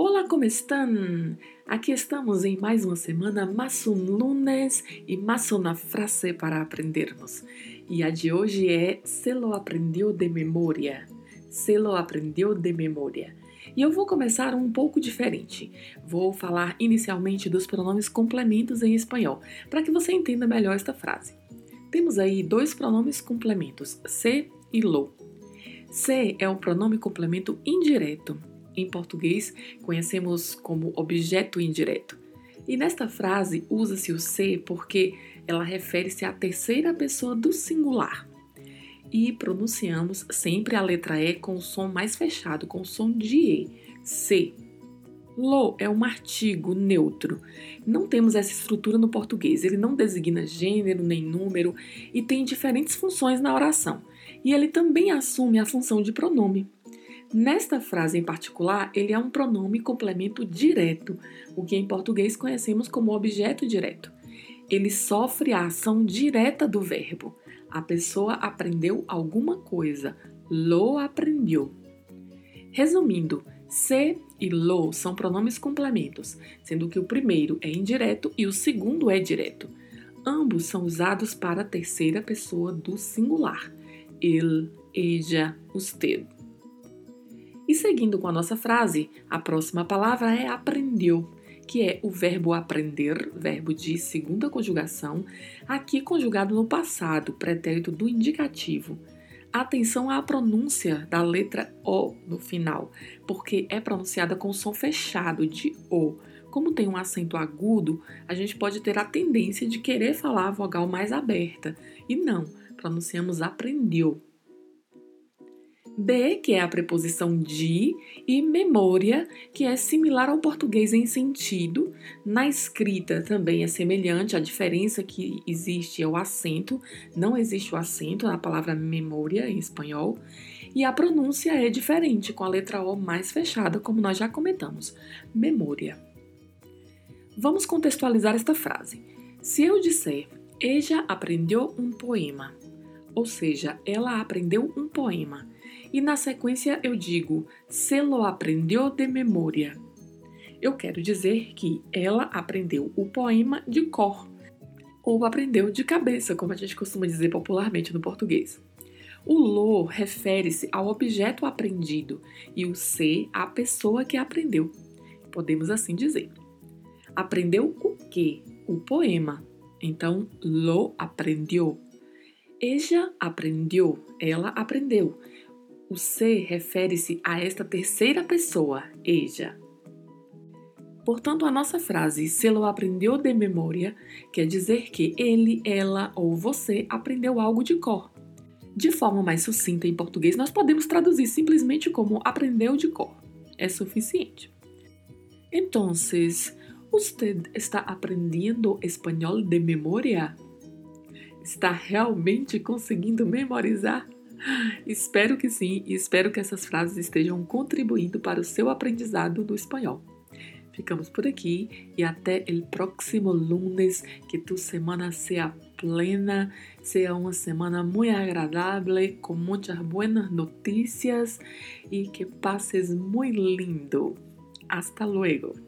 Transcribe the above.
Olá, como estão? Aqui estamos em mais uma semana, mais um lunes e mais uma frase para aprendermos. E a de hoje é Se lo aprendeu de memória. Se lo aprendeu de memória. E eu vou começar um pouco diferente. Vou falar inicialmente dos pronomes complementos em espanhol, para que você entenda melhor esta frase. Temos aí dois pronomes complementos, se e lo. Se é um pronome complemento indireto em português conhecemos como objeto indireto. E nesta frase usa-se o se porque ela refere-se à terceira pessoa do singular. E pronunciamos sempre a letra E com o som mais fechado, com o som de E. Se. Lo é um artigo neutro. Não temos essa estrutura no português. Ele não designa gênero nem número e tem diferentes funções na oração. E ele também assume a função de pronome. Nesta frase em particular, ele é um pronome complemento direto, o que em português conhecemos como objeto direto. Ele sofre a ação direta do verbo. A pessoa aprendeu alguma coisa, lo aprendeu. Resumindo, se e lo são pronomes complementos, sendo que o primeiro é indireto e o segundo é direto. Ambos são usados para a terceira pessoa do singular. Ele, ella, usted. E seguindo com a nossa frase, a próxima palavra é aprendeu, que é o verbo aprender, verbo de segunda conjugação, aqui conjugado no passado, pretérito do indicativo. Atenção à pronúncia da letra O no final, porque é pronunciada com som fechado de O. Como tem um acento agudo, a gente pode ter a tendência de querer falar a vogal mais aberta. E não, pronunciamos aprendeu. De, que é a preposição de, e memória, que é similar ao português em sentido. Na escrita também é semelhante, a diferença que existe é o acento, não existe o acento na palavra memória em espanhol. E a pronúncia é diferente, com a letra O mais fechada, como nós já comentamos. Memória. Vamos contextualizar esta frase. Se eu disser, Ella aprendeu um poema, ou seja, ela aprendeu um poema e na sequência eu digo se lo aprendeu de memória. Eu quero dizer que ela aprendeu o poema de cor ou aprendeu de cabeça, como a gente costuma dizer popularmente no português. O lo refere-se ao objeto aprendido e o se à pessoa que aprendeu. Podemos assim dizer. Aprendeu o que? O poema. Então, lo aprendeu. Ella aprendeu. Ela aprendeu. O se refere-se a esta terceira pessoa, ella. Portanto, a nossa frase se lo aprendeu de memória quer dizer que ele, ela ou você aprendeu algo de cor. De forma mais sucinta em português, nós podemos traduzir simplesmente como aprendeu de cor. É suficiente. Então, usted está aprendendo espanhol de memória? Está realmente conseguindo memorizar? Espero que sim e espero que essas frases estejam contribuindo para o seu aprendizado do espanhol. Ficamos por aqui e até o próximo lunes. Que tu semana seja plena, seja uma semana muito agradável, com muitas boas notícias e que passes muito lindo. Hasta luego!